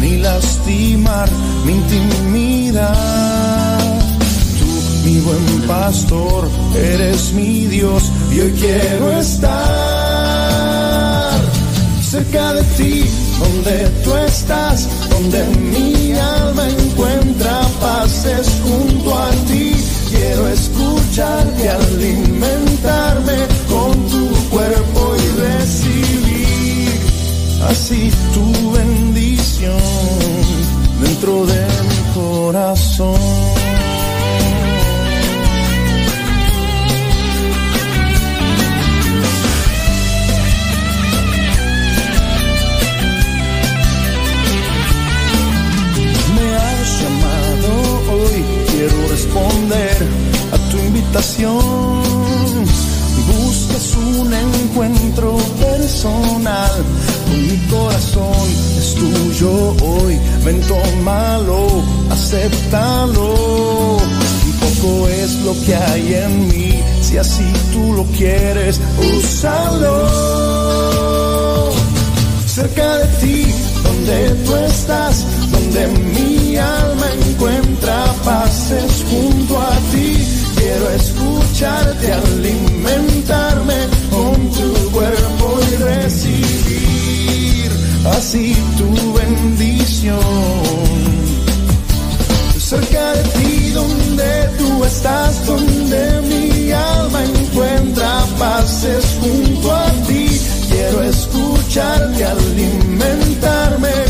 ni lastimar mi intimidad. Tú, mi buen pastor, eres mi Dios y hoy quiero estar cerca de ti, donde tú estás, donde mi alma encuentra paces junto a ti. Quiero escucharte, alimentarme con tu cuerpo y recibir así tu bendición dentro de mi corazón. Me has llamado hoy, quiero responder a tu invitación. Buscas un encuentro personal con mi corazón, tuyo hoy. Ven, tómalo, acéptalo. Un poco es lo que hay en mí, si así tú lo quieres, úsalo cerca de ti, donde tú estás, donde mi alma encuentra paces junto a ti. Quiero escucharte, alimentarme con tu cuerpo y recibir así tu bendición. Cerca de ti, donde tú estás, donde mi alma encuentra paces junto a ti. Quiero escucharte, alimentarme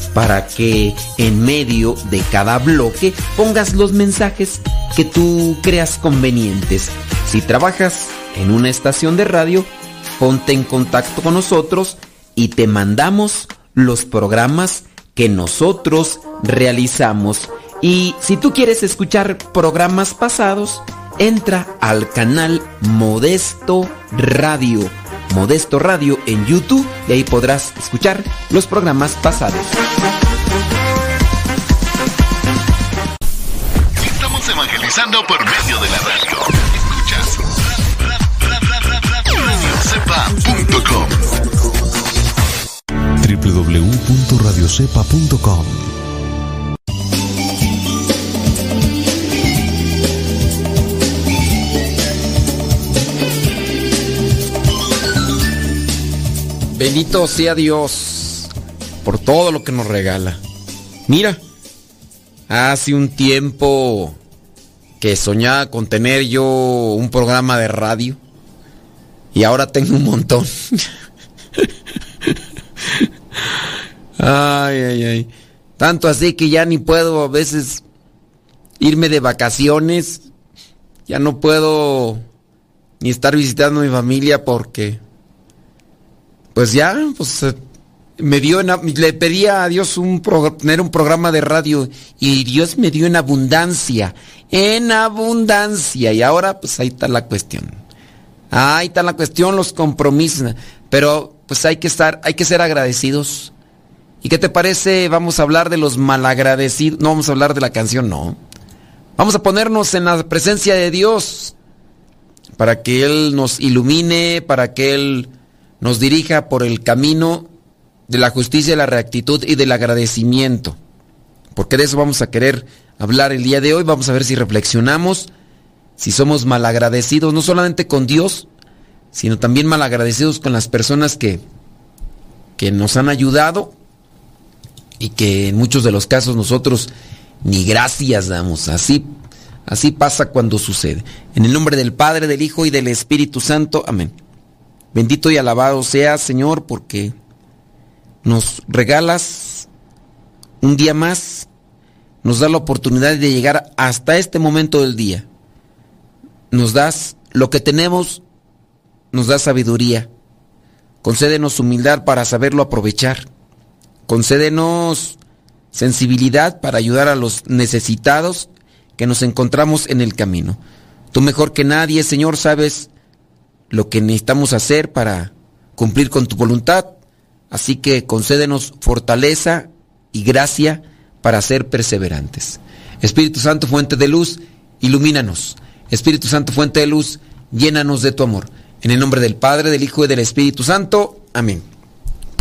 para que en medio de cada bloque pongas los mensajes que tú creas convenientes. Si trabajas en una estación de radio, ponte en contacto con nosotros y te mandamos los programas que nosotros realizamos. Y si tú quieres escuchar programas pasados, entra al canal Modesto Radio. Modesto Radio en YouTube y ahí podrás escuchar los programas pasados. www.radiocepa.com Bendito sea Dios por todo lo que nos regala. Mira, hace un tiempo que soñaba con tener yo un programa de radio y ahora tengo un montón. ay, ay, ay. Tanto así que ya ni puedo a veces irme de vacaciones. Ya no puedo ni estar visitando a mi familia porque pues ya, pues eh, me dio en, le pedí a Dios un tener un programa de radio y Dios me dio en abundancia, en abundancia y ahora pues ahí está la cuestión. Ahí está la cuestión, los compromisos, pero pues hay que estar, hay que ser agradecidos ¿Y qué te parece? Vamos a hablar de los malagradecidos. No vamos a hablar de la canción, no. Vamos a ponernos en la presencia de Dios para que Él nos ilumine, para que Él nos dirija por el camino de la justicia, de la reactitud y del agradecimiento. Porque de eso vamos a querer hablar el día de hoy. Vamos a ver si reflexionamos, si somos malagradecidos, no solamente con Dios, sino también malagradecidos con las personas que, que nos han ayudado y que en muchos de los casos nosotros ni gracias damos. Así, así pasa cuando sucede. En el nombre del Padre, del Hijo y del Espíritu Santo. Amén. Bendito y alabado sea, Señor, porque nos regalas un día más, nos da la oportunidad de llegar hasta este momento del día. Nos das lo que tenemos, nos da sabiduría. Concédenos humildad para saberlo aprovechar. Concédenos sensibilidad para ayudar a los necesitados que nos encontramos en el camino. Tú mejor que nadie, Señor, sabes lo que necesitamos hacer para cumplir con tu voluntad. Así que concédenos fortaleza y gracia para ser perseverantes. Espíritu Santo, fuente de luz, ilumínanos. Espíritu Santo, fuente de luz, llénanos de tu amor. En el nombre del Padre, del Hijo y del Espíritu Santo. Amén.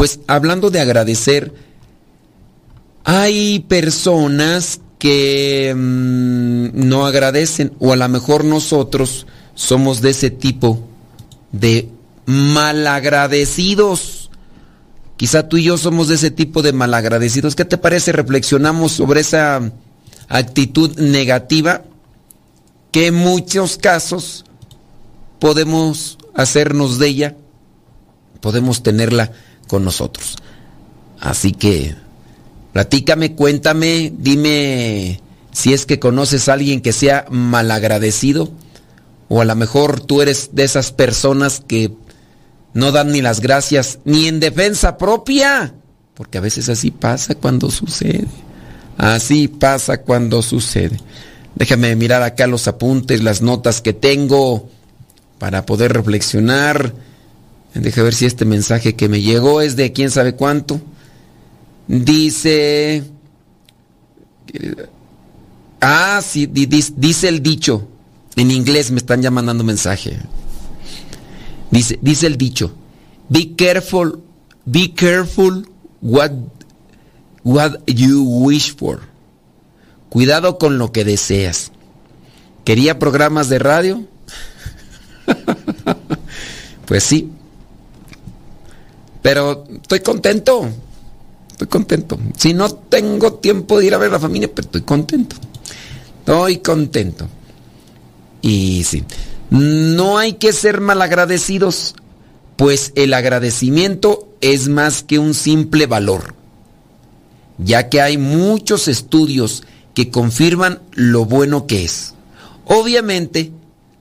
Pues hablando de agradecer, hay personas que mmm, no agradecen o a lo mejor nosotros somos de ese tipo de malagradecidos. Quizá tú y yo somos de ese tipo de malagradecidos. ¿Qué te parece? Reflexionamos sobre esa actitud negativa que en muchos casos podemos hacernos de ella, podemos tenerla con nosotros. Así que platícame, cuéntame, dime si es que conoces a alguien que sea malagradecido o a lo mejor tú eres de esas personas que no dan ni las gracias ni en defensa propia, porque a veces así pasa cuando sucede. Así pasa cuando sucede. Déjame mirar acá los apuntes, las notas que tengo para poder reflexionar. Deja ver si este mensaje que me llegó es de quién sabe cuánto. Dice... Ah, sí, dice el dicho. En inglés me están ya mandando mensaje. Dice, dice el dicho. Be careful, be careful what, what you wish for. Cuidado con lo que deseas. ¿Quería programas de radio? pues sí. Pero estoy contento. Estoy contento. Si no tengo tiempo de ir a ver a la familia, pero estoy contento. Estoy contento. Y sí. No hay que ser malagradecidos, pues el agradecimiento es más que un simple valor, ya que hay muchos estudios que confirman lo bueno que es. Obviamente,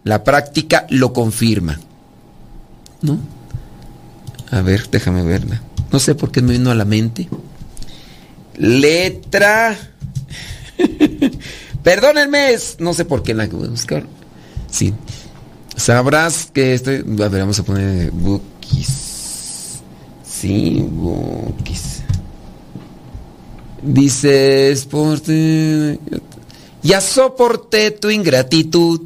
la práctica lo confirma. ¿No? A ver, déjame verla. No sé por qué me vino a la mente. Letra. Perdónenme, no sé por qué la voy a buscar. Sí. Sabrás que estoy. A ver, vamos a poner bookies. Sí, bookies. Dices, por ya soporté tu ingratitud,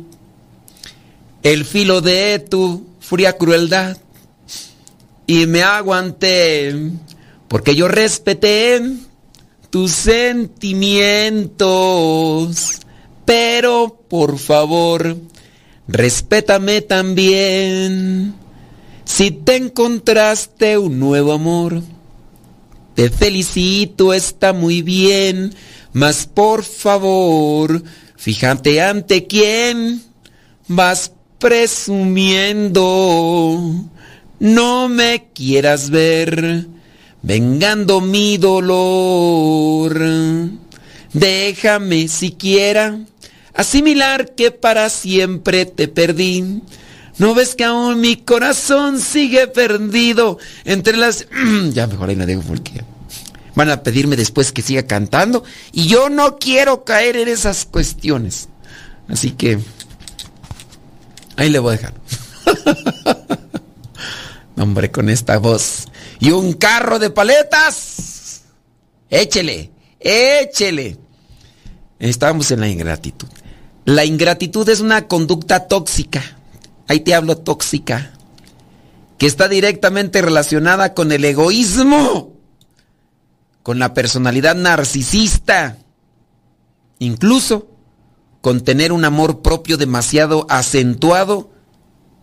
el filo de tu fría crueldad, y me aguanté, porque yo respeté tus sentimientos, pero por favor, respétame también. Si te encontraste un nuevo amor, te felicito, está muy bien, mas por favor, fíjate ante quién vas presumiendo. No me quieras ver vengando mi dolor. Déjame siquiera asimilar que para siempre te perdí. ¿No ves que aún mi corazón sigue perdido entre las... ya mejor ahí la dejo porque van a pedirme después que siga cantando y yo no quiero caer en esas cuestiones. Así que ahí le voy a dejar. Hombre, con esta voz y un carro de paletas. Échele, échele. Estábamos en la ingratitud. La ingratitud es una conducta tóxica. Ahí te hablo tóxica. Que está directamente relacionada con el egoísmo. Con la personalidad narcisista. Incluso con tener un amor propio demasiado acentuado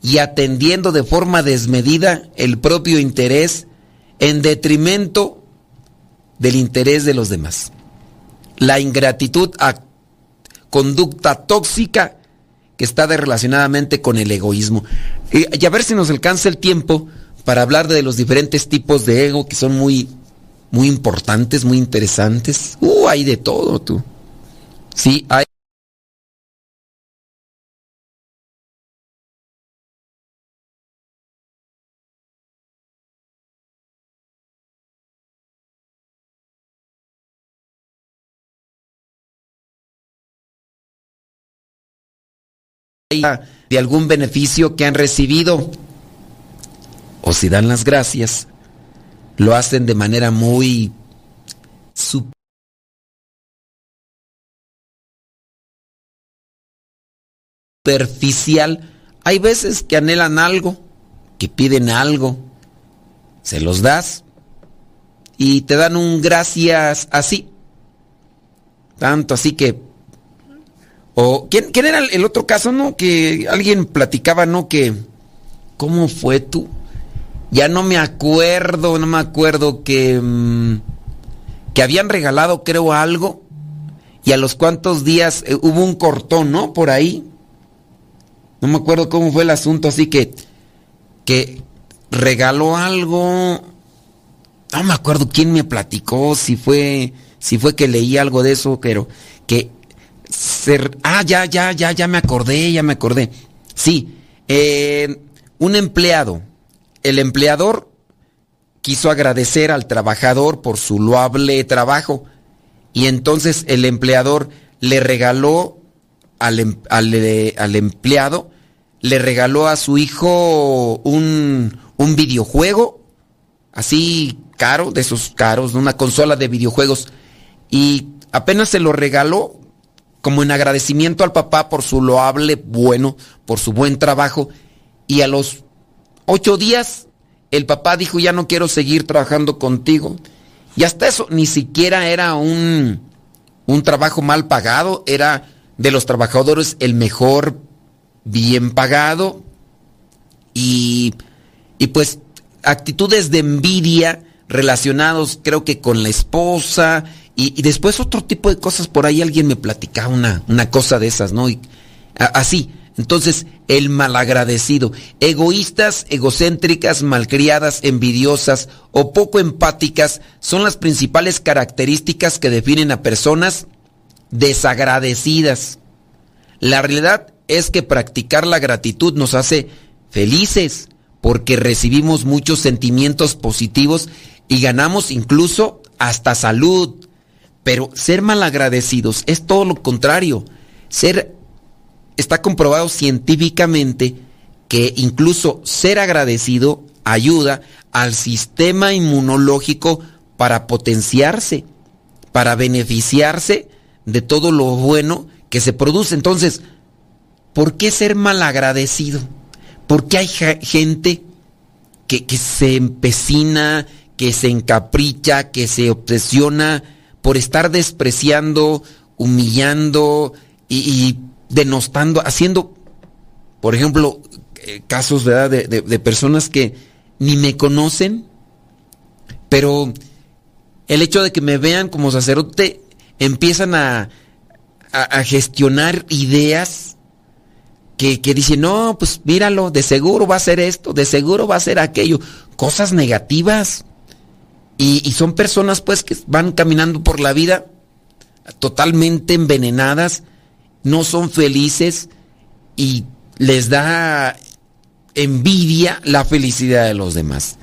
y atendiendo de forma desmedida el propio interés en detrimento del interés de los demás. La ingratitud a conducta tóxica que está relacionadamente con el egoísmo. Y, a ver si nos alcanza el tiempo para hablar de los diferentes tipos de ego que son muy, muy importantes, muy interesantes. Uh, hay de todo, tú. Sí, hay. De algún beneficio que han recibido o si dan las gracias, lo hacen de manera muy superficial. Hay veces que anhelan algo, que piden algo, se los das y te dan un gracias así. Tanto así que ¿quién, era el otro caso, no? Que alguien platicaba, ¿no? Que, ¿cómo fue tú? Ya no me acuerdo, no me acuerdo que, mm, que habían regalado, creo, algo. Y a los cuantos días eh, hubo un cortón, ¿no? Por ahí. No me acuerdo cómo fue el asunto, así que, que regaló algo. No me acuerdo quién me platicó, si fue, si fue que leí algo de eso, pero que ah, ya, ya, ya, ya me acordé, ya me acordé. Sí, eh, un empleado. El empleador quiso agradecer al trabajador por su loable trabajo y entonces el empleador le regaló al, em, eh, al, empleado, le regaló a su hijo un, un videojuego, así caro, de esos caros, una consola de videojuegos, y apenas se lo regaló, como en agradecimiento al papá por su loable bueno, por su buen trabajo. Y a los ocho días, el papá dijo, ya no quiero seguir trabajando contigo. Y hasta eso, ni siquiera era un, un trabajo mal pagado, era de los trabajadores el mejor bien pagado. Y, y pues actitudes de envidia relacionados creo que con la esposa y, después otro tipo de cosas, por ahí alguien me platicaba una, una cosa de esas, ¿no? Y, así, entonces, el malagradecido, egoístas, egocéntricas, malcriadas, envidiosas o poco empáticas son las principales características que definen a personas desagradecidas. La realidad es que practicar la gratitud nos hace felices porque recibimos muchos sentimientos positivos y ganamos incluso hasta salud, pero ser malagradecidos es todo lo contrario. Ser está comprobado científicamente que incluso ser agradecido ayuda al sistema inmunológico para potenciarse, para beneficiarse de todo lo bueno que se produce. Entonces, ¿por qué ser malagradecido? ¿Por qué hay gente que, que se empecina, que se encapricha, que se obsesiona? Por estar despreciando, humillando y, denostando, haciendo, por ejemplo, eh, casos De, personas que ni me conocen, pero el hecho de que me vean como sacerdote empiezan a, a, gestionar ideas que, que, dicen, no, pues míralo, de seguro va a ser esto, de seguro va a ser aquello, cosas negativas. Y, son personas pues que van caminando por la vida totalmente envenenadas, no son felices y les da envidia la felicidad de los demás.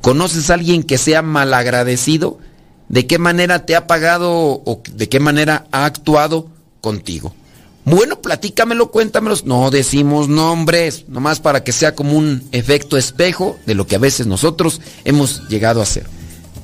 ¿Conoces a alguien que sea malagradecido? ¿De qué manera te ha pagado o de qué manera ha actuado contigo? Bueno, platícamelo, cuéntamelo. No decimos nombres, nomás para que sea como un efecto espejo de lo que a veces nosotros hemos llegado a hacer.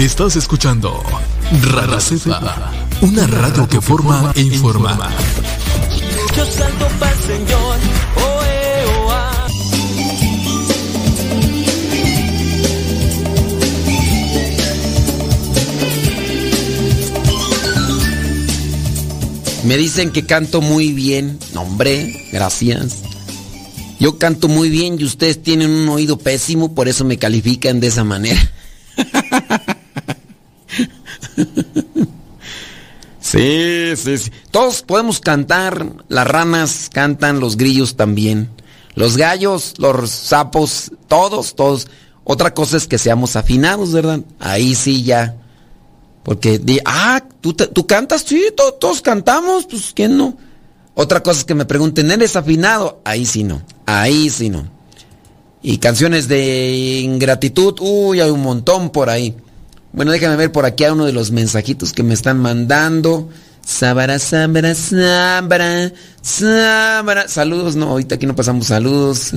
Estás escuchando Radio Cepa, una radio que forma e informa. Yo salto para Señor. Me dicen que canto muy bien. No, hombre, gracias. Yo canto muy bien y ustedes tienen un oído pésimo, por eso me califican de esa manera. Sí, sí, sí. Todos podemos cantar. Las ranas cantan, los grillos también. Los gallos, los sapos, todos, todos. Otra cosa es que seamos afinados, ¿verdad? Ahí sí ya. Porque, ah, ¿tú, tú cantas, sí, todos cantamos, pues ¿quién no? Otra cosa es que me pregunten, ¿eres afinado? Ahí sí no, ahí sí no. Y canciones de ingratitud, uy, hay un montón por ahí. Bueno, déjame ver por aquí a uno de los mensajitos que me están mandando. Sabara, sabara, sabara, sabara. Saludos, no, ahorita aquí no pasamos saludos.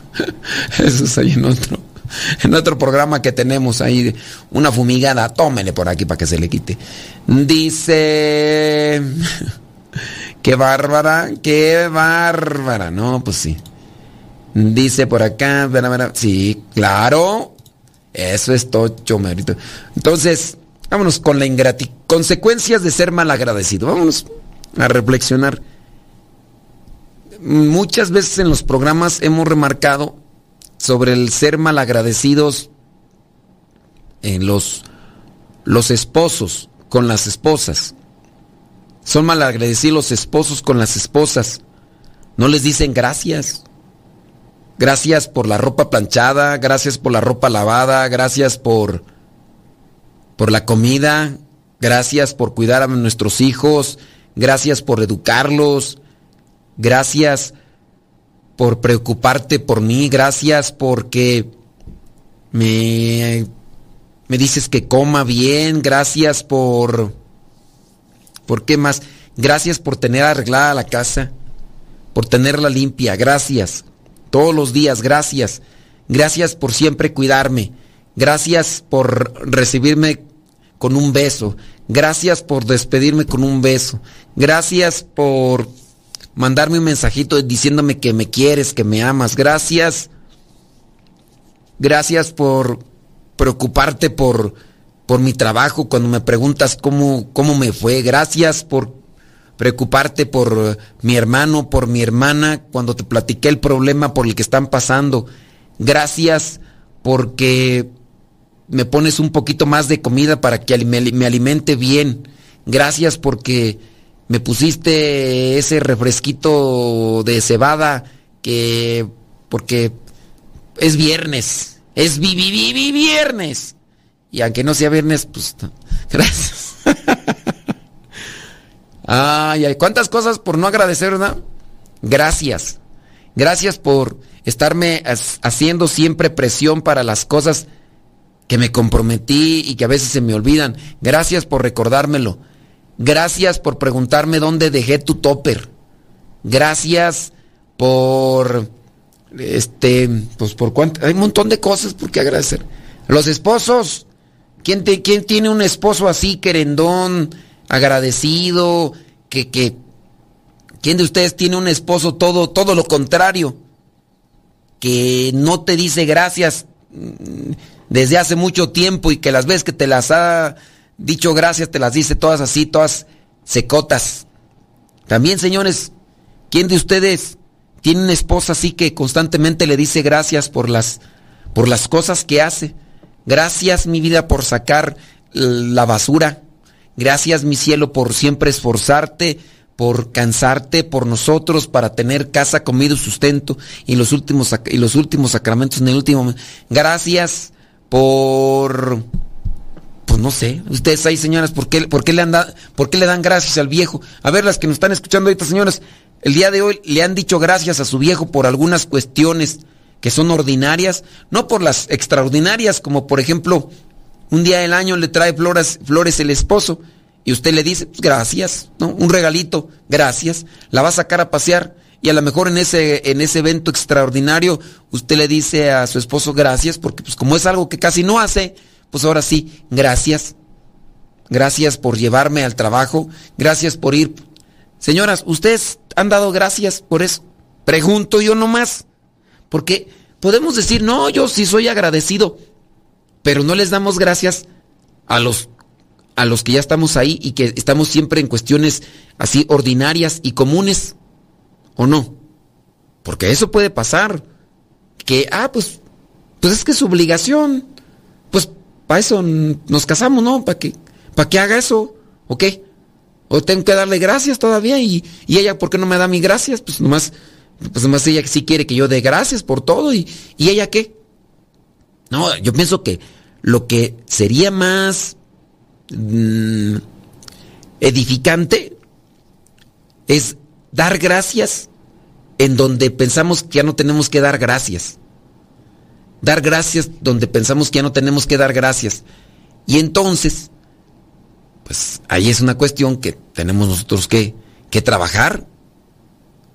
Eso es ahí en otro, en otro programa que tenemos ahí, una fumigada. Tómele por aquí para que se le quite. Dice, qué bárbara, qué bárbara. No, pues sí. Dice por acá, sí, claro, eso es tocho, merito. Entonces, vámonos con la ingratitud. Consecuencias de ser mal agradecido. Vámonos a reflexionar. Muchas veces en los programas hemos remarcado sobre el ser malagradecidos en los, los esposos con las esposas. Son malagradecidos los esposos con las esposas. No les dicen gracias. Gracias por la ropa planchada, gracias por la ropa lavada, gracias por por la comida, gracias por cuidar a nuestros hijos, gracias por educarlos, gracias por preocuparte por mí, gracias porque me, me dices que coma bien, gracias por... ¿Por qué más? Gracias por tener arreglada la casa, por tenerla limpia, gracias todos los días, gracias. Gracias por siempre cuidarme. Gracias por recibirme con un beso. Gracias por despedirme con un beso. Gracias por mandarme un mensajito diciéndome que me quieres, que me amas. Gracias. Gracias por preocuparte por, por mi trabajo cuando me preguntas cómo, cómo me fue. Gracias por preocuparte por mi hermano, por mi hermana, cuando te platiqué el problema por el que están pasando. Gracias porque me pones un poquito más de comida para que me alimente bien. Gracias porque me pusiste ese refresquito de cebada que porque es viernes, es vi, vi, viernes. Y aunque no sea viernes, pues gracias. Ay, ay, cuántas cosas por no agradecer, ¿verdad? Gracias. Gracias por estarme haciendo siempre presión para las cosas que me comprometí y que a veces se me olvidan. Gracias por recordármelo. Gracias por preguntarme dónde dejé tu topper. Gracias por Este, pues por cuánto, hay un montón de cosas por qué agradecer. Los esposos, ¿quién, te, quién tiene un esposo así, querendón, agradecido, que, que, quién de ustedes tiene un esposo todo, todo lo contrario, que no te dice gracias mm, desde hace mucho tiempo y que las veces que te las ha dicho gracias te las dice todas así, todas secotas. También, señores, ¿quién de ustedes tiene una esposa así que constantemente le dice gracias por las, por las cosas que hace? Gracias, mi vida, por sacar la basura. Gracias, mi cielo, por siempre esforzarte, por cansarte por nosotros, para tener casa, comida sustento y los últimos, y los últimos sacramentos en el último. Gracias por pues no sé, ustedes ahí señoras, ¿por qué, por qué le, ¿por qué le dan gracias al viejo? A ver, las que nos están escuchando ahorita, señoras, el día de hoy le han dicho gracias a su viejo por algunas cuestiones que son ordinarias, no por las extraordinarias, como por ejemplo, un día del año le trae flores, el esposo y usted le dice, pues, gracias, ¿no? Un regalito, gracias, la va a sacar a pasear y a lo mejor en ese, en ese evento extraordinario usted le dice a su esposo gracias porque pues como es algo que casi no hace, pues ahora sí, gracias. Gracias por llevarme al trabajo. Gracias por ir. Señoras, ¿ustedes han dado gracias por eso? Pregunto yo nomás. Porque podemos decir, no, yo sí soy agradecido. Pero no les damos gracias a los, a los que ya estamos ahí y que estamos siempre en cuestiones así ordinarias y comunes. ¿O no? Porque eso puede pasar. Que, ah, pues, pues es que es su obligación. Pues para eso nos casamos, ¿no? Para que, para que haga eso, ¿o qué? O tengo que darle gracias todavía y, ella, ¿por qué no me da mis gracias? Pues nomás, pues nomás ella sí quiere que yo dé gracias por todo y, y ella qué? No, yo pienso que lo que sería más mm, edificante es dar gracias en donde pensamos que ya no tenemos que dar gracias. Dar gracias donde pensamos que ya no tenemos que dar gracias. Y entonces, pues ahí es una cuestión que tenemos nosotros que, que trabajar.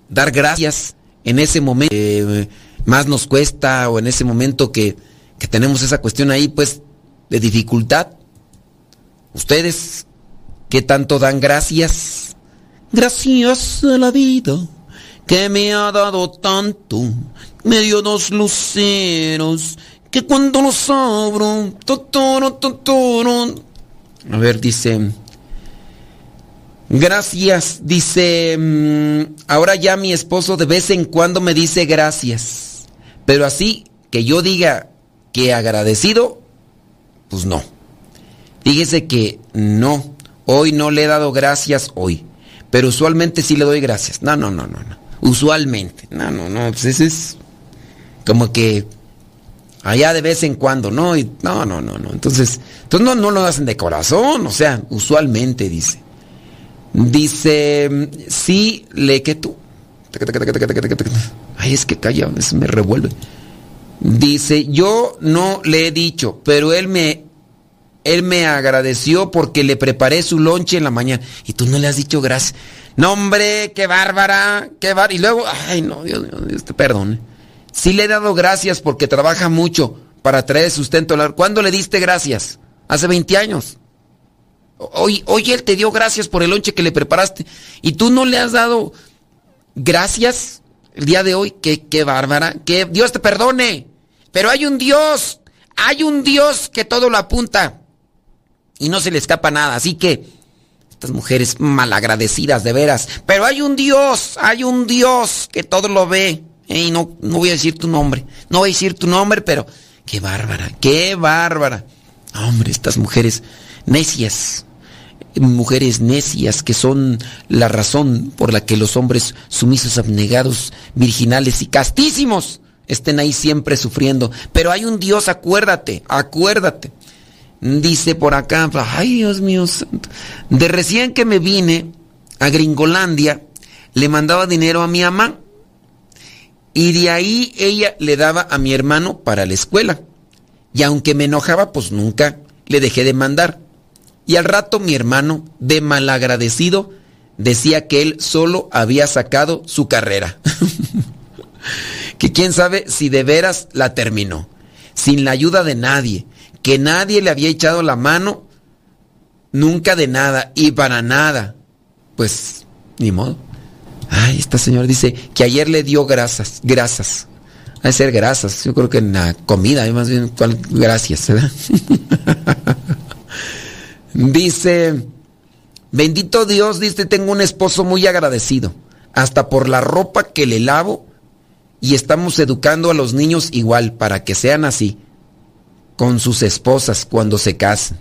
Dar gracias en ese momento que más nos cuesta o en ese momento que, que tenemos esa cuestión ahí, pues, de dificultad. Ustedes, ¿qué tanto dan gracias? Gracias a la vida que me ha dado tanto me dio dos luceros que cuando los abro, a ver, dice, gracias, dice, mm, ahora ya mi esposo de vez en cuando me dice gracias, pero así que yo diga que agradecido, pues no. Fíjese que no, hoy no le he dado gracias hoy, pero usualmente sí le doy gracias. No, no, no, no, no. Usualmente. No, no, no, pues ese es como que allá de vez en cuando, ¿no? Y, no, no, no, no. Entonces, entonces no, no lo hacen de corazón, o sea, usualmente dice. Dice, sí, le que tú. Ay, es que calla, me revuelve. Dice, yo no le he dicho, pero él me, él me agradeció porque le preparé su lonche en la mañana. Y tú no le has dicho gracias. No, hombre, qué bárbara, qué bárbara. Y luego, ay, no, Dios Dios te perdone. Sí le he dado gracias porque trabaja mucho para traer sustento. ¿Cuándo le diste gracias? Hace 20 años. Hoy, hoy él te dio gracias por el lonche que le preparaste. Y tú no le has dado gracias el día de hoy. Qué, qué bárbara. Que Dios te perdone. Pero hay un Dios. Hay un Dios que todo lo apunta. Y no se le escapa nada. Así que estas mujeres malagradecidas de veras. Pero hay un Dios. Hay un Dios que todo lo ve. Y no, no voy a decir tu nombre. No voy a decir tu nombre, pero qué bárbara, qué bárbara. Hombre, estas mujeres necias, mujeres necias que son la razón por la que los hombres sumisos, abnegados, virginales y castísimos estén ahí siempre sufriendo. Pero hay un Dios, acuérdate, acuérdate. Dice por acá, ay Dios mío, de recién que me vine a Gringolandia, le mandaba dinero a mi mamá y de ahí ella le daba a mi hermano para la escuela. Y aunque me enojaba, pues nunca le dejé de mandar. Y al rato mi hermano, de malagradecido, decía que él solo había sacado su carrera. que quién sabe si de veras la terminó, sin la ayuda de nadie, que nadie le había echado la mano, nunca de nada y para nada. Pues, ni modo. Ay, esta señora dice que ayer le dio grasas, grasas. Ha de ser grasas, yo creo que en la comida, más bien. Gracias, ¿verdad? dice, bendito Dios, dice, tengo un esposo muy agradecido, hasta por la ropa que le lavo y estamos educando a los niños igual para que sean así, con sus esposas cuando se casen.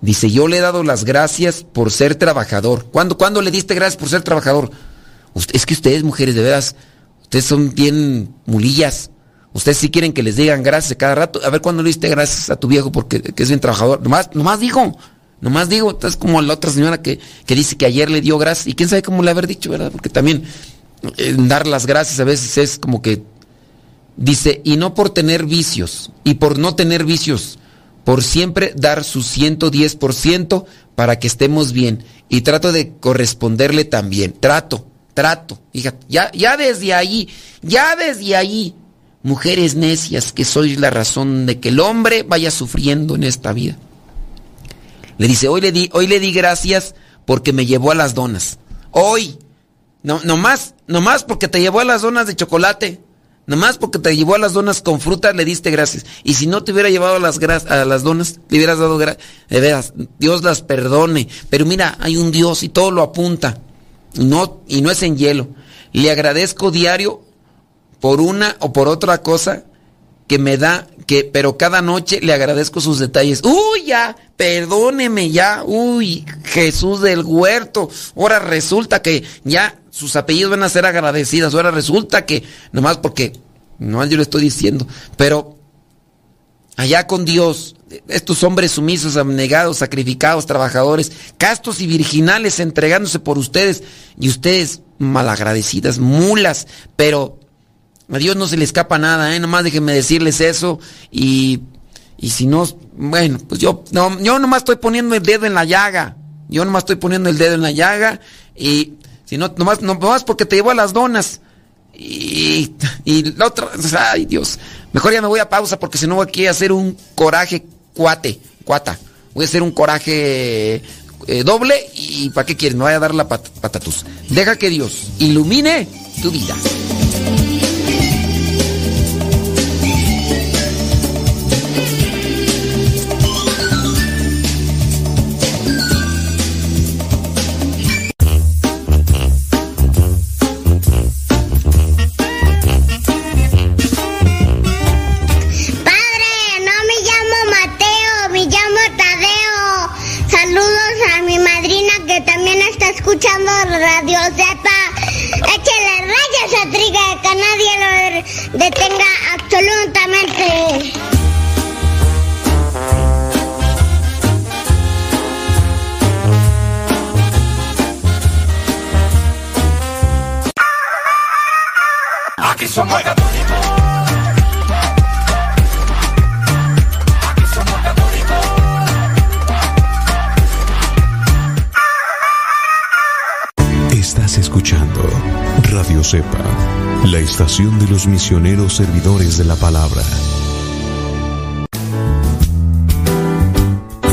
Dice, yo le he dado las gracias por ser trabajador. ¿Cuándo, ¿cuándo le diste gracias por ser trabajador? Es que ustedes, mujeres, de veras, ustedes son bien mulillas. Ustedes sí quieren que les digan gracias cada rato. A ver cuándo le diste gracias a tu viejo porque que es bien trabajador. Nomás, nomás digo, nomás digo. Entonces como la otra señora que, que dice que ayer le dio gracias. Y quién sabe cómo le haber dicho, ¿verdad? Porque también dar las gracias a veces es como que dice, y no por tener vicios, y por no tener vicios, por siempre dar su 110% para que estemos bien. Y trato de corresponderle también. Trato, trato. Fíjate, ya, ya desde ahí, ya desde ahí, mujeres necias que sois la razón de que el hombre vaya sufriendo en esta vida. Le dice, hoy le di, hoy le di gracias porque me llevó a las donas. Hoy, no, nomás, nomás porque te llevó a las donas de chocolate. Nomás porque te llevó a las donas con fruta le diste gracias. Y si no te hubiera llevado a las, a las donas, le hubieras dado gracias. Dios las perdone. Pero mira, hay un Dios y todo lo apunta. No, y no es en hielo. Le agradezco diario por una o por otra cosa que me da, que, pero cada noche le agradezco sus detalles. Uy, ya, perdóneme ya, uy, Jesús del huerto. Ahora resulta que ya sus apellidos van a ser agradecidas. Ahora resulta que, nomás porque, no yo le estoy diciendo, pero allá con Dios, estos hombres sumisos, abnegados, sacrificados, trabajadores, castos y virginales entregándose por ustedes y ustedes malagradecidas, mulas, pero a Dios no se le escapa nada, ¿eh? Nomás déjenme decirles eso y, y si no, bueno, pues yo, no, yo nomás estoy poniendo el dedo en la llaga. Yo nomás estoy poniendo el dedo en la llaga y si no, nomás, nomás porque te llevo a las donas. Y, y la otra, ay Dios, mejor ya me voy a pausa porque si no voy aquí a hacer un coraje cuate, cuata. Voy a hacer un coraje eh, doble y ¿para qué quieres? Me voy a dar la pat patatus. Deja que Dios ilumine tu vida. De los misioneros servidores de la palabra.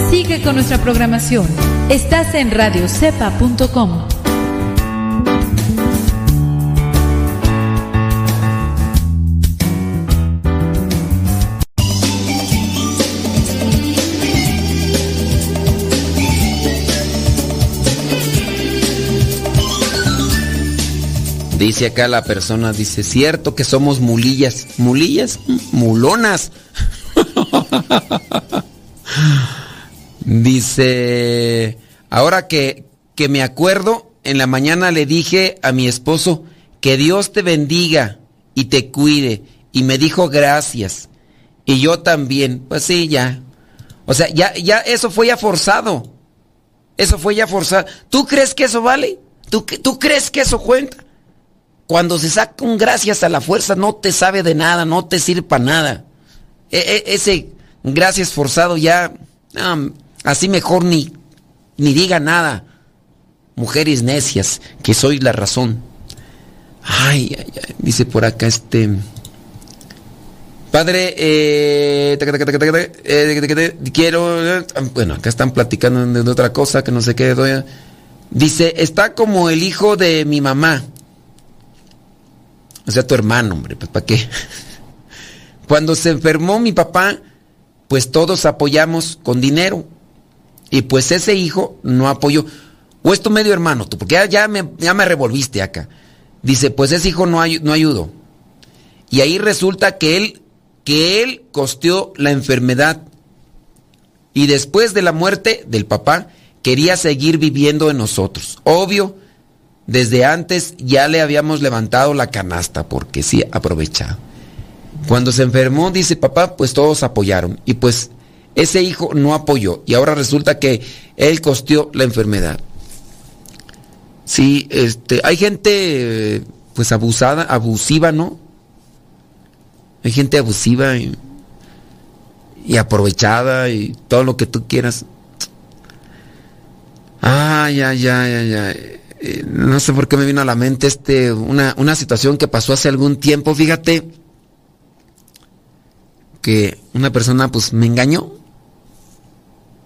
Sigue con nuestra programación. Estás en radiocepa.com. Dice acá la persona, dice, cierto que somos mulillas. ¿Mulillas? Mulonas. dice, ahora que, que me acuerdo, en la mañana le dije a mi esposo, que Dios te bendiga y te cuide. Y me dijo gracias. Y yo también. Pues sí, ya. O sea, ya, ya, eso fue ya forzado. Eso fue ya forzado. ¿Tú crees que eso vale? ¿Tú, ¿Tú crees que eso cuenta? Cuando se saca un gracias a la fuerza no te sabe de nada, no te sirve para nada. E, e, ese gracias forzado ya, así mejor ni, ni diga nada. Mujeres necias, que soy la razón. Ay, ay, ay, dice por acá este... Padre, quiero... Bueno, acá están platicando de otra cosa que no sé qué. Dice, está como el hijo de mi mamá. O sea, tu hermano, hombre, pues ¿para qué? Cuando se enfermó mi papá, pues todos apoyamos con dinero. Y pues ese hijo no apoyó. O es tu medio hermano, tú, porque ya, me, ya me revolviste acá. Dice, pues ese hijo no, no ayudó. Y ahí resulta que él, que él costeó la enfermedad. Y después de la muerte del papá, quería seguir viviendo en nosotros. Obvio, desde antes ya le habíamos levantado la canasta, porque sí, aprovechado. Cuando se enfermó, dice papá, pues todos apoyaron. Y pues ese hijo no apoyó. Y ahora resulta que él costeó la enfermedad. Sí, este, hay gente pues abusada, abusiva, ¿no? Hay gente abusiva y, y aprovechada y todo lo que tú quieras. Ay, ay, ay, ay, ay. Eh, no sé por qué me vino a la mente este, una, una situación que pasó hace algún tiempo, fíjate, que una persona pues me engañó,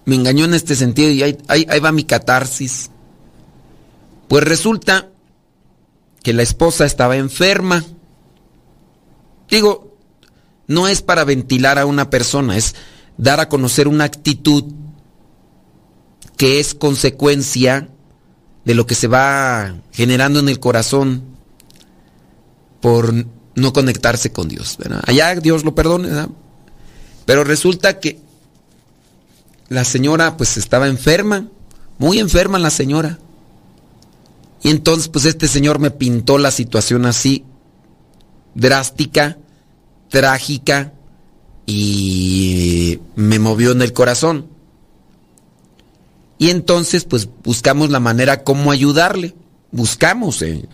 me engañó en este sentido y ahí, ahí, va mi catarsis. Pues resulta que la esposa estaba enferma. Digo, no es para ventilar a una persona, es dar a conocer una actitud que es consecuencia de lo que se va generando en el corazón por no conectarse con Dios. Allá Dios lo perdone, pero resulta que la señora pues estaba enferma, muy enferma la señora. Y entonces pues este señor me pintó la situación así, drástica, trágica, y me movió en el corazón. Y entonces, pues buscamos la manera cómo ayudarle. Buscamos. Eh.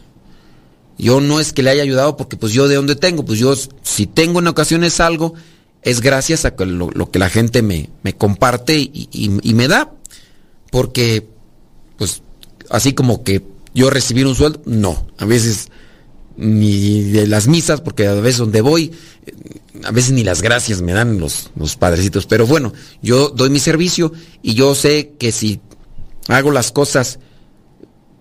Yo no es que le haya ayudado porque pues yo de dónde tengo, pues yo si tengo en ocasiones algo, es gracias a lo, que la gente me, me comparte y, y, me da. Porque, pues, así como que yo recibir un sueldo, no. A veces ni de las misas, porque a veces donde voy, a veces ni las gracias me dan los, los padrecitos. Pero bueno, yo doy mi servicio y yo sé que si hago las cosas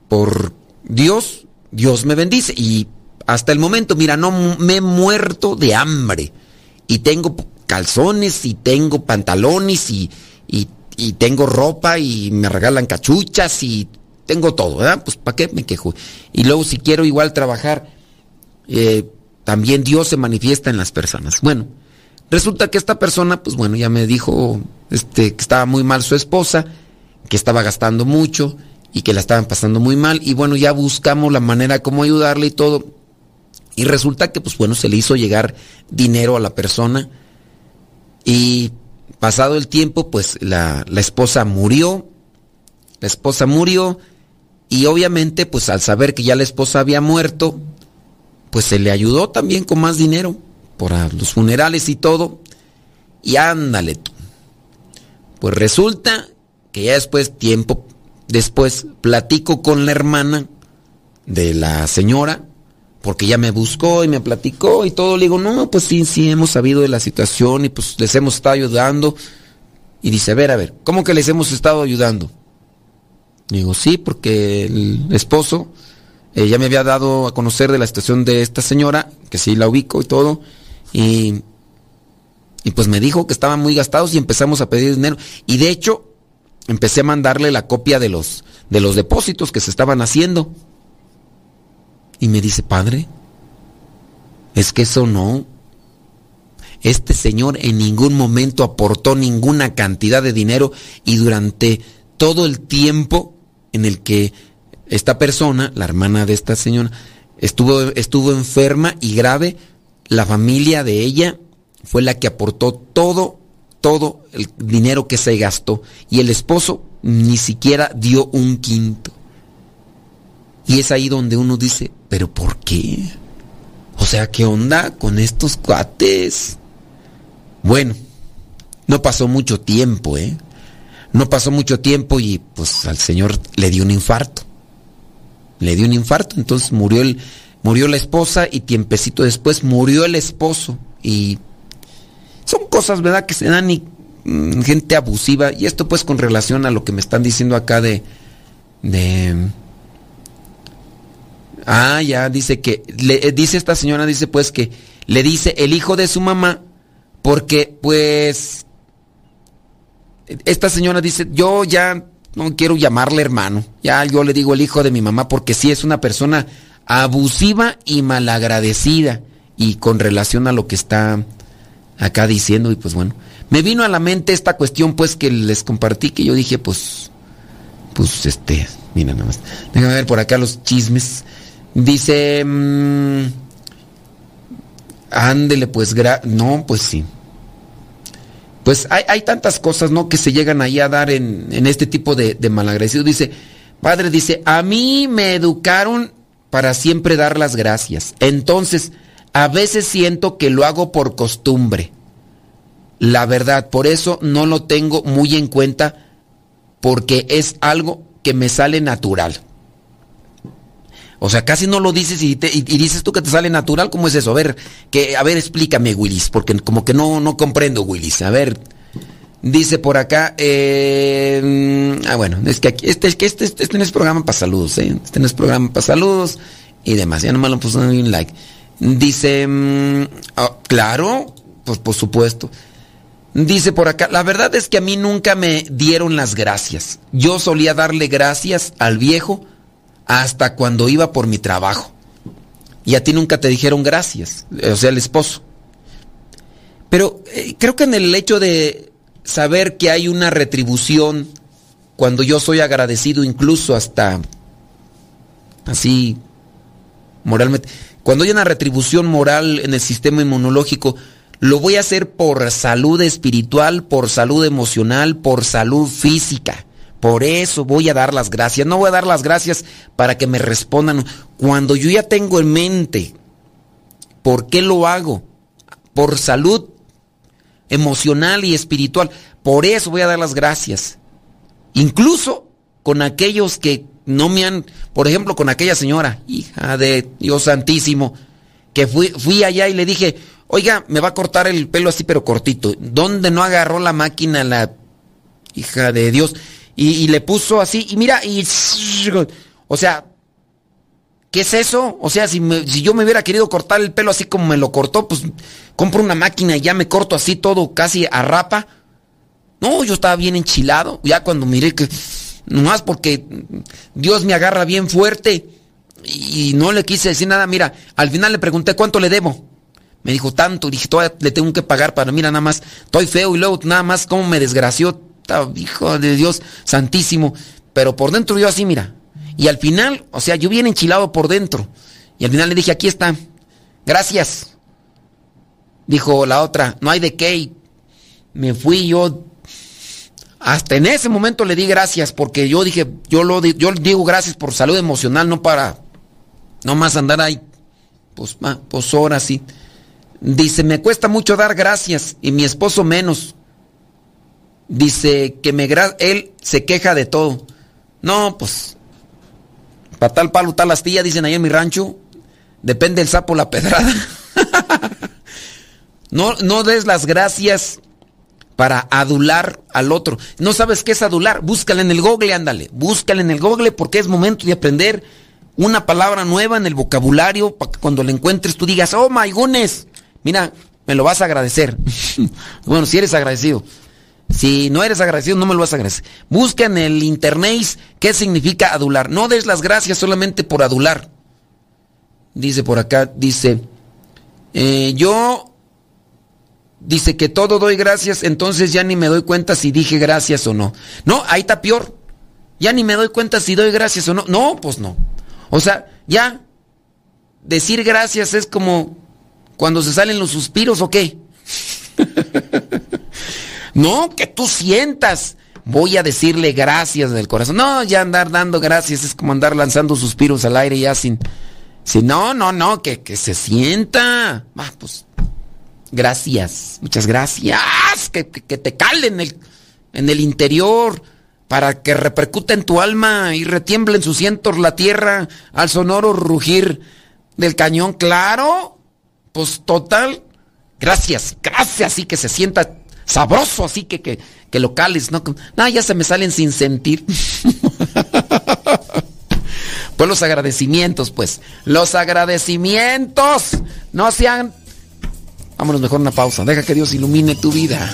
por Dios, Dios me bendice. Y hasta el momento, mira, no me he muerto de hambre. Y tengo calzones y tengo pantalones y, y, y tengo ropa y me regalan cachuchas y tengo todo, ¿verdad? Pues ¿para qué me quejo? Y luego si quiero igual trabajar eh, también Dios se manifiesta en las personas. Bueno, resulta que esta persona, pues bueno, ya me dijo este, que estaba muy mal su esposa, que estaba gastando mucho y que la estaban pasando muy mal. Y bueno, ya buscamos la manera como ayudarle y todo. Y resulta que, pues bueno, se le hizo llegar dinero a la persona. Y pasado el tiempo, pues la esposa murió. La esposa murió. Y obviamente, pues al saber que ya la esposa había muerto, pues se le ayudó también con más dinero por los funerales y todo. Y ándale tú. Pues resulta que ya después, tiempo después, platico con la hermana de la señora, porque ya me buscó y me platicó y todo. Le digo, no, pues sí, sí, hemos sabido de la situación y pues les hemos estado ayudando. Y dice, a ver, a ver, ¿cómo que les hemos estado ayudando? digo, sí, porque el esposo ella ya me había dado a conocer de la situación de esta señora, que sí la ubico y todo, y, y pues me dijo que estaban muy gastados y empezamos a pedir dinero. Y de hecho, empecé a mandarle la copia de los, de los depósitos que se estaban haciendo. Y me dice, padre, es que eso no. Este señor en ningún momento aportó ninguna cantidad de dinero y durante todo el tiempo en el que esta persona, la hermana de esta señora, estuvo, estuvo enferma y grave. La familia de ella fue la que aportó todo, todo el dinero que se gastó. Y el esposo ni siquiera dio un quinto. Y es ahí donde uno dice, pero ¿por qué? O sea, ¿qué onda con estos cuates? Bueno, no pasó mucho tiempo, ¿eh? No pasó mucho tiempo y pues al señor le dio un infarto le dio un infarto, entonces murió el, murió la esposa y tiempecito después murió el esposo. Y son cosas, ¿verdad?, que se dan y mm, gente abusiva. Y esto pues con relación a lo que me están diciendo acá de... de ah, ya, dice que... Le, eh, dice esta señora, dice pues que le dice el hijo de su mamá porque pues... Esta señora dice, yo ya no quiero llamarle hermano. Ya yo le digo el hijo de mi mamá porque sí es una persona abusiva y malagradecida. Y con relación a lo que está acá diciendo, y pues bueno, me vino a la mente esta cuestión pues que les compartí, que yo dije pues, pues este, mira nada más. Déjame ver por acá los chismes. Dice, mmm, ándele pues, no, pues sí. Pues hay, tantas cosas, ¿no? Que se llegan ahí a dar en, este tipo de, de. Dice, padre, dice, a mí me educaron para siempre dar las gracias. Entonces, a veces siento que lo hago por costumbre. La verdad, por eso no lo tengo muy en cuenta porque es algo que me sale natural. O sea, casi no lo dices y, dices tú que te sale natural. ¿Cómo es eso? A ver, que, a ver, explícame, Willis, porque como que no, no comprendo, Willis. A ver, dice por acá, eh, ah, bueno, es que aquí, este, este, este, este no es programa para saludos, ¿eh? Este no es programa para saludos y demás. Ya nomás lo puse un like. Dice, mm, ah, claro, pues por supuesto. Dice por acá, la verdad es que a mí nunca me dieron las gracias. Yo solía darle gracias al viejo hasta cuando iba por mi trabajo. Y a ti nunca te dijeron gracias, o sea, el esposo. Pero eh, creo que en el hecho de saber que hay una retribución cuando yo soy agradecido incluso hasta así moralmente, cuando hay una retribución moral en el sistema inmunológico, lo voy a hacer por salud espiritual, por salud emocional, por salud física. Por eso voy a dar las gracias. No voy a dar las gracias para que me respondan. Cuando yo ya tengo en mente por qué lo hago, por salud emocional y espiritual, por eso voy a dar las gracias. Incluso con aquellos que no me han, por ejemplo, con aquella señora, hija de Dios Santísimo, que fui, fui allá y le dije, oiga, me va a cortar el pelo así pero cortito. ¿Dónde no agarró la máquina la hija de Dios? Y, le puso así, y mira, y... O sea, ¿qué es eso? O sea, si, si yo me hubiera querido cortar el pelo así como me lo cortó, pues compro una máquina y ya me corto así todo casi a rapa. No, yo estaba bien enchilado. Ya cuando miré que... Nomás porque Dios me agarra bien fuerte y no le quise decir nada. Mira, al final le pregunté cuánto le debo. Me dijo tanto, dije, todavía le tengo que pagar para, mira, nada más, estoy feo y luego nada más cómo me desgració hijo de Dios santísimo. Pero por dentro yo así, mira. Y al final, o sea, yo bien enchilado por dentro. Y al final le dije, aquí está. Gracias. Dijo la otra, no hay de qué. me fui yo. Hasta en ese momento le di gracias porque yo dije, yo lo yo digo gracias por salud emocional, no para no más andar ahí pues, pues horas sí. Dice, me cuesta mucho dar gracias y mi esposo menos. Dice que me él se queja de todo. No, pues, para tal palo, tal astilla, dicen ahí en mi rancho. Depende el sapo la pedrada. no, no des las gracias para adular al otro. ¿No sabes qué es adular? Búscala en el google, ándale. Búscala en el google porque es momento de aprender una palabra nueva en el vocabulario para que cuando la encuentres tú digas, oh my goodness, mira, me lo vas a agradecer. bueno, si eres agradecido. Si no eres agradecido, no me lo vas a agradecer. Busca en el internet qué significa adular. No des las gracias solamente por adular. Dice por acá, dice, eh, yo, dice que todo doy gracias, entonces ya ni me doy cuenta si dije gracias o no. No, ahí está peor. Ya ni me doy cuenta si doy gracias o no. No, pues no. O sea, ya decir gracias es como cuando se salen los suspiros o qué. No, que tú sientas. Voy a decirle gracias del corazón. No, ya andar dando gracias es como andar lanzando suspiros al aire ya sin... sin no, no, no, que, que se sienta. Ah, pues, gracias, muchas gracias. Que, que, te cale en el, en el interior para que repercute en tu alma y retiemble en sus cientos la tierra al sonoro rugir del cañón, claro. Pues total. Gracias, gracias, así que se sienta sabroso, así que, que, que locales, ¿no? No, ya se me salen sin sentir. pues los agradecimientos, pues. Los agradecimientos. No sean. Vámonos mejor una pausa. Deja que Dios ilumine tu vida.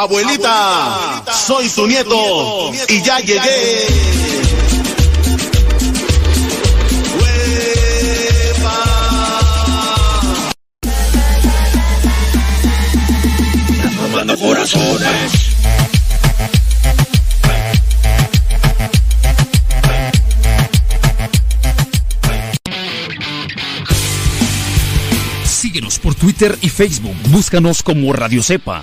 Abuelita, soy su nieto y ya llegué. Tomando corazones. Síguenos por Twitter y Facebook. Búscanos como Radio Cepa.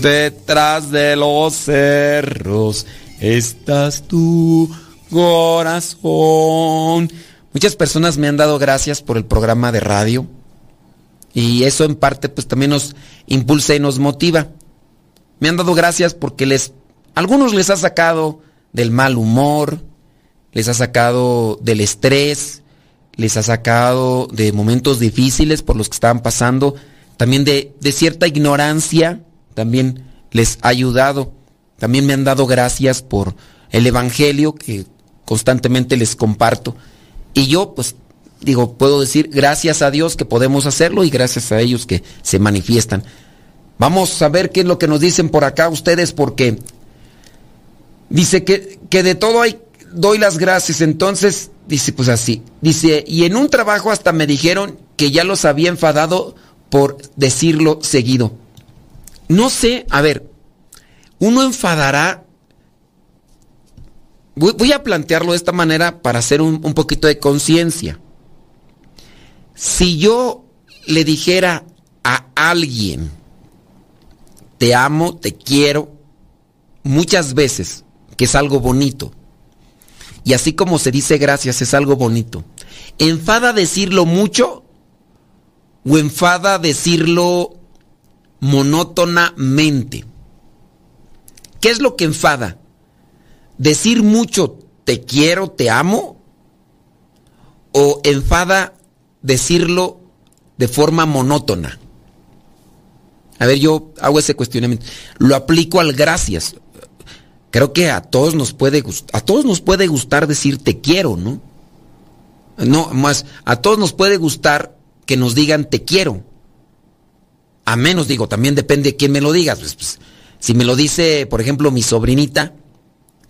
Detrás de los cerros estás tu corazón. Muchas personas me han dado gracias por el programa de radio y eso en parte pues también nos impulsa y nos motiva. Me han dado gracias porque les algunos les ha sacado del mal humor, les ha sacado del estrés, les ha sacado de momentos difíciles por los que estaban pasando también de, de, cierta ignorancia, también les ha ayudado. También me han dado gracias por el Evangelio que constantemente les comparto. Y yo, pues, digo, puedo decir gracias a Dios que podemos hacerlo y gracias a ellos que se manifiestan. Vamos a ver qué es lo que nos dicen por acá ustedes porque dice que, que de todo hay, doy las gracias. Entonces, dice pues así, dice, y en un trabajo hasta me dijeron que ya los había enfadado por decirlo seguido. No sé, a ver, uno enfadará. Voy, a plantearlo de esta manera para hacer un, poquito de conciencia. Si yo le dijera a alguien, te amo, te quiero, muchas veces, que es algo bonito, y así como se dice gracias, es algo bonito, enfada decirlo mucho o enfada decirlo monótonamente. ¿Qué es lo que enfada? ¿Decir mucho te quiero, te amo? ¿O enfada decirlo de forma monótona? A ver, yo hago ese cuestionamiento. Lo aplico al gracias. Creo que a todos nos puede a todos nos puede gustar decir te quiero, ¿no? No, más a todos nos puede gustar que nos digan te quiero. A menos, digo, también depende de quién me lo digas. Pues, pues, si me lo dice, por ejemplo, mi sobrinita,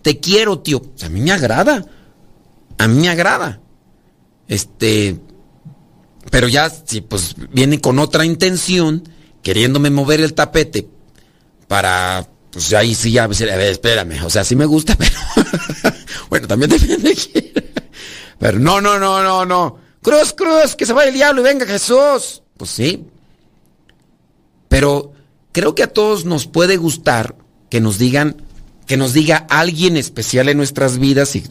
te quiero, tío. a mí me agrada. A mí me agrada. Este. Pero ya, si pues viene con otra intención, queriéndome mover el tapete para. Pues ahí sí, ya, a ver, espérame. O sea, sí me gusta, pero. bueno, también depende de quién. Pero no, no, no, no, no. Cruz, cruz, que se vaya el diablo y venga Jesús. Pues sí. Pero creo que a todos nos puede gustar que nos digan que nos diga alguien especial en nuestras vidas y,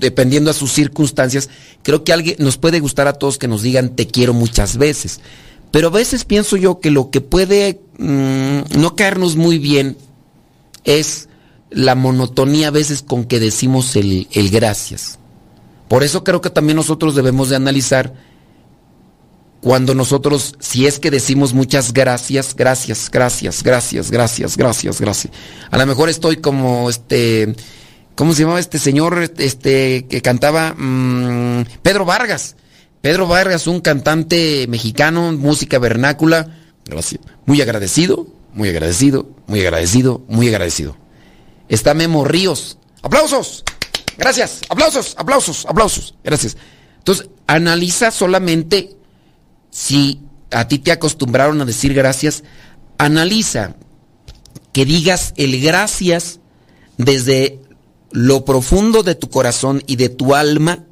dependiendo a sus circunstancias, creo que alguien nos puede gustar a todos que nos digan te quiero muchas veces. Pero a veces pienso yo que lo que puede mm, no caernos muy bien es la monotonía a veces con que decimos el, el gracias. Por eso creo que también nosotros debemos de analizar cuando nosotros, si es que decimos muchas gracias, gracias, gracias, gracias, gracias, gracias, gracias. A lo mejor estoy como este, ¿cómo se llamaba este señor este que cantaba? Mm, Pedro Vargas. Pedro Vargas, un cantante mexicano, música vernácula. Gracias. Muy agradecido, muy agradecido, muy agradecido, muy agradecido. Está Memo Ríos. ¡Aplausos! Gracias. Aplausos, aplausos, aplausos. Gracias. Entonces, analiza solamente si a ti te acostumbraron a decir gracias, analiza que digas el gracias desde lo profundo de tu corazón y de tu alma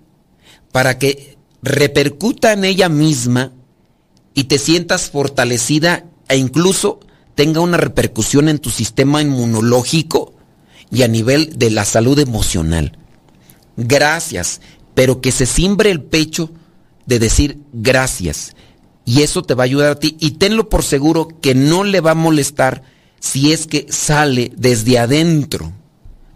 para que repercuta en ella misma y te sientas fortalecida e incluso tenga una repercusión en tu sistema inmunológico y a nivel de la salud emocional. Gracias, pero que se simbre el pecho de decir gracias. Y eso te va a ayudar a ti. Y tenlo por seguro que no le va a molestar si es que sale desde adentro.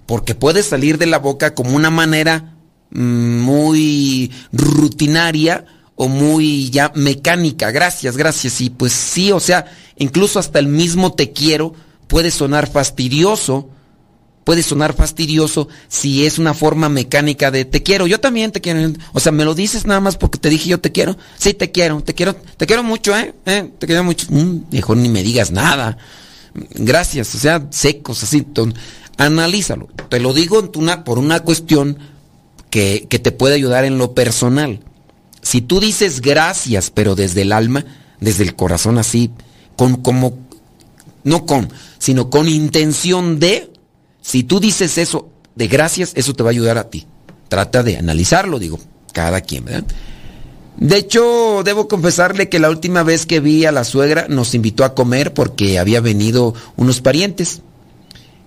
Porque puede salir de la boca como una manera mm, muy rutinaria o muy ya mecánica. Gracias, gracias. Y pues sí, o sea, incluso hasta el mismo te quiero puede sonar fastidioso puede sonar fastidioso si es una forma mecánica de te quiero, yo también te quiero. O sea, me lo dices nada más porque te dije yo te quiero. Sí, te quiero, te quiero, te quiero mucho, ¿eh? ¿Eh? Te quiero mucho. Mm, mejor ni me digas nada. Gracias, o sea, secos, así. analízalo. Te lo digo por una cuestión que, que te puede ayudar en lo personal. Si tú dices gracias, pero desde el alma, desde el corazón así, con como, no con, sino con intención de, si tú dices eso de gracias, eso te va a ayudar a ti. Trata de analizarlo, digo, cada quien, ¿verdad? De hecho, debo confesarle que la última vez que vi a la suegra nos invitó a comer porque había venido unos parientes.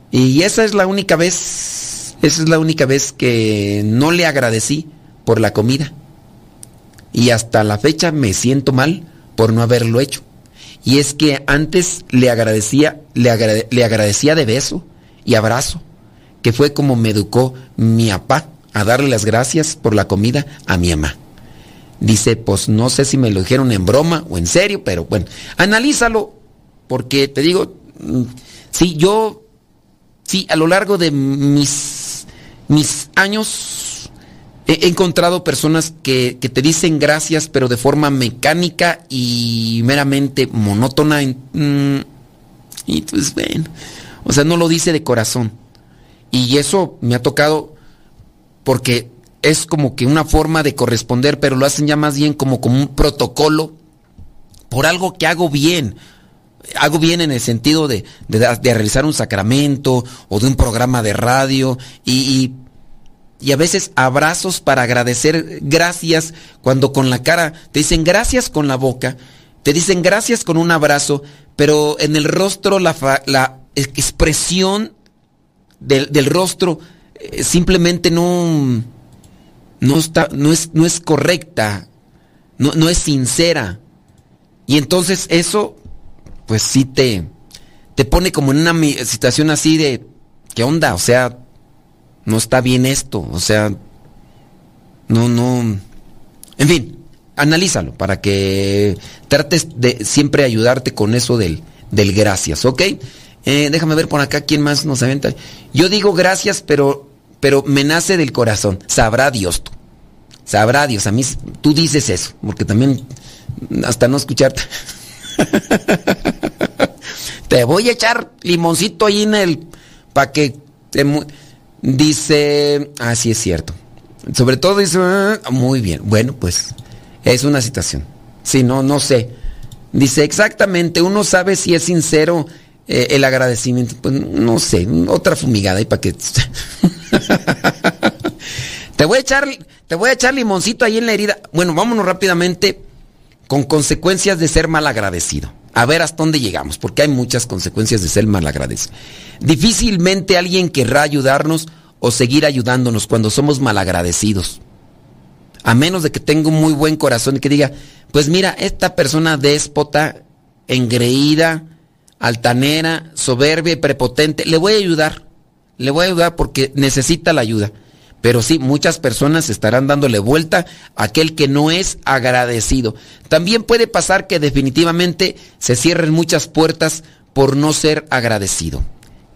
Y esa es la única vez, esa es la única vez que no le agradecí por la comida. Y hasta la fecha me siento mal por no haberlo hecho. Y es que antes le agradecía, le, le agradecía de beso, y abrazo, que fue como me educó mi papá a darle las gracias por la comida a mi mamá. Dice, pues no sé si me lo dijeron en broma o en serio, pero bueno, analízalo, porque te digo, mm, sí, yo, sí, a lo largo de mis, mis años he encontrado personas que, que te dicen gracias, pero de forma mecánica y meramente monótona. Mm, y pues bueno, o sea, no lo dice de corazón. Y eso me ha tocado porque es como que una forma de corresponder, pero lo hacen ya más bien como, como un protocolo por algo que hago bien. Hago bien en el sentido de, realizar un sacramento o de un programa de radio y, y, a veces abrazos para agradecer gracias cuando con la cara te dicen gracias con la boca, te dicen gracias con un abrazo, pero en el rostro la, la expresión del, rostro eh, simplemente no, no, está, no, es, no es correcta, no, no es sincera. Y entonces eso, pues sí te, te pone como en una situación así de, ¿qué onda? O sea, no está bien esto, o sea, no, no, en fin, analízalo para que trates de siempre ayudarte con eso del, del gracias, ¿ok? Eh, déjame ver por acá quién más nos aventa. Yo digo gracias, pero, pero me nace del corazón. Sabrá Dios tú. Sabrá Dios. A mí tú dices eso, porque también hasta no escucharte. te voy a echar limoncito ahí en el para que te dice, ah sí es cierto. Sobre todo dice, ah, muy bien. Bueno, pues es una situación. Sí, no no sé. Dice exactamente, uno sabe si es sincero eh, el agradecimiento, pues no sé, otra fumigada y para que te voy a echar te voy a echar limoncito ahí en la herida. Bueno, vámonos rápidamente con consecuencias de ser mal agradecido. A ver hasta dónde llegamos, porque hay muchas consecuencias de ser malagradecido. Difícilmente alguien querrá ayudarnos o seguir ayudándonos cuando somos malagradecidos. A menos de que tenga un muy buen corazón y que diga, pues mira, esta persona déspota, engreída, altanera, soberbia y prepotente, le voy a ayudar. Le voy a ayudar porque necesita la ayuda. Pero sí, muchas personas estarán dándole vuelta a aquel que no es agradecido. También puede pasar que definitivamente se cierren muchas puertas por no ser agradecido.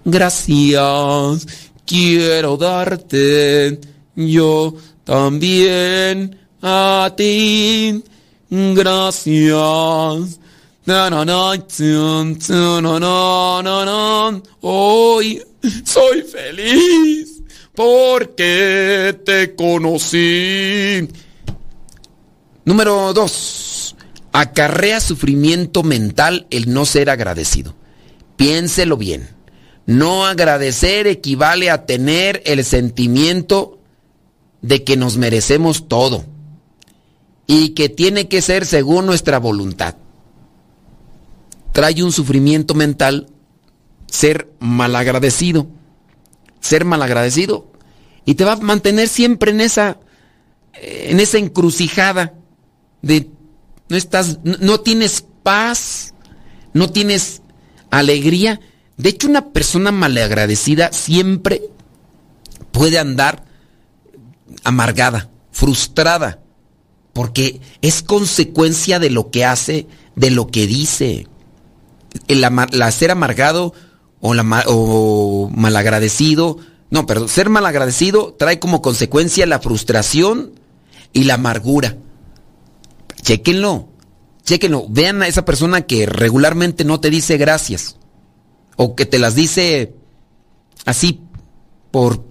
Gracias, quiero darte yo también a ti. Gracias. Hoy soy feliz porque te conocí. Número dos. Acarrea sufrimiento mental el no ser agradecido. Piénselo bien. No agradecer equivale a tener el sentimiento de que nos merecemos todo y que tiene que ser según nuestra voluntad. Trae un sufrimiento mental ser malagradecido ser malagradecido y te va a mantener siempre en esa en esa encrucijada de no estás no tienes paz, no tienes alegría. De hecho, una persona malagradecida siempre puede andar amargada, frustrada, porque es consecuencia de lo que hace, de lo que dice. El, ser amargado o, la, malagradecido. No, pero ser malagradecido trae como consecuencia la frustración y la amargura. Chequenlo, chequenlo. Vean a esa persona que regularmente no te dice gracias. O que te las dice así por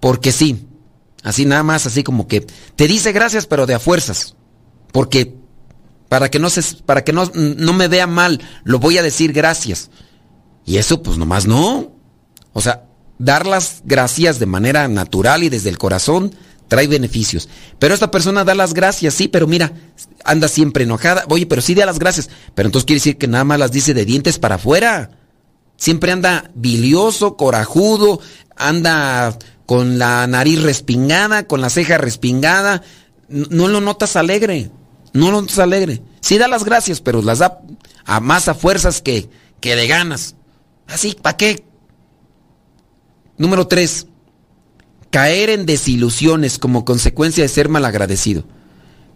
porque sí. Así nada más, así como que te dice gracias, pero de a fuerzas. Porque para que no se, para que no, no me vea mal, lo voy a decir gracias. Y eso pues nomás no. O sea, dar las gracias de manera natural y desde el corazón trae beneficios. Pero esta persona da las gracias, sí, pero mira, anda siempre enojada. Oye, pero sí da las gracias. Pero entonces quiere decir que nada más las dice de dientes para afuera. Siempre anda bilioso, corajudo, anda con la nariz respingada, con la ceja respingada. No, lo notas alegre. No notas alegre. Sí da las gracias, pero las da a más a fuerzas que, que de ganas. Así, ¿para qué? Número 3. Caer en desilusiones como consecuencia de ser malagradecido.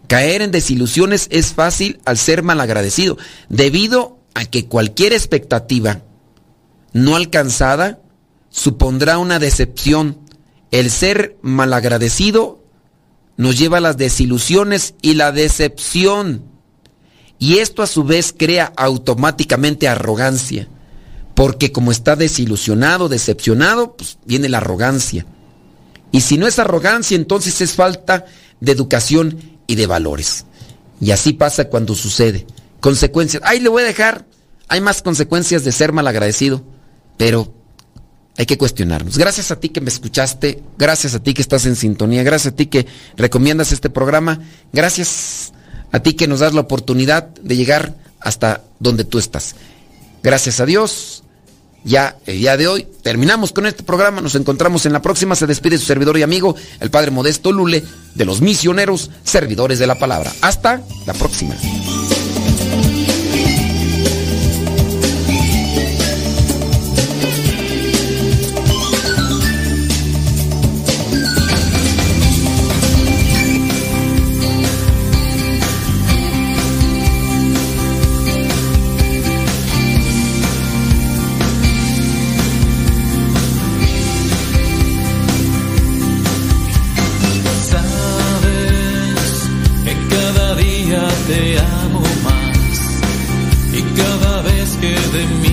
Caer en desilusiones es fácil al ser malagradecido, debido a que cualquier expectativa no alcanzada supondrá una decepción. El ser malagradecido nos lleva a las desilusiones y la decepción. Y esto a su vez crea automáticamente arrogancia. Porque como está desilusionado, decepcionado, pues viene la arrogancia. Y si no es arrogancia, entonces es falta de educación y de valores. Y así pasa cuando sucede. Consecuencias. Ay, le voy a dejar. Hay más consecuencias de ser malagradecido. Pero hay que cuestionarnos. Gracias a ti que me escuchaste. Gracias a ti que estás en sintonía. Gracias a ti que recomiendas este programa. Gracias a ti que nos das la oportunidad de llegar hasta donde tú estás. Gracias a Dios. Ya el día de hoy terminamos con este programa. Nos encontramos en la próxima. Se despide su servidor y amigo, el Padre Modesto Lule, de los misioneros servidores de la palabra. Hasta la próxima. me.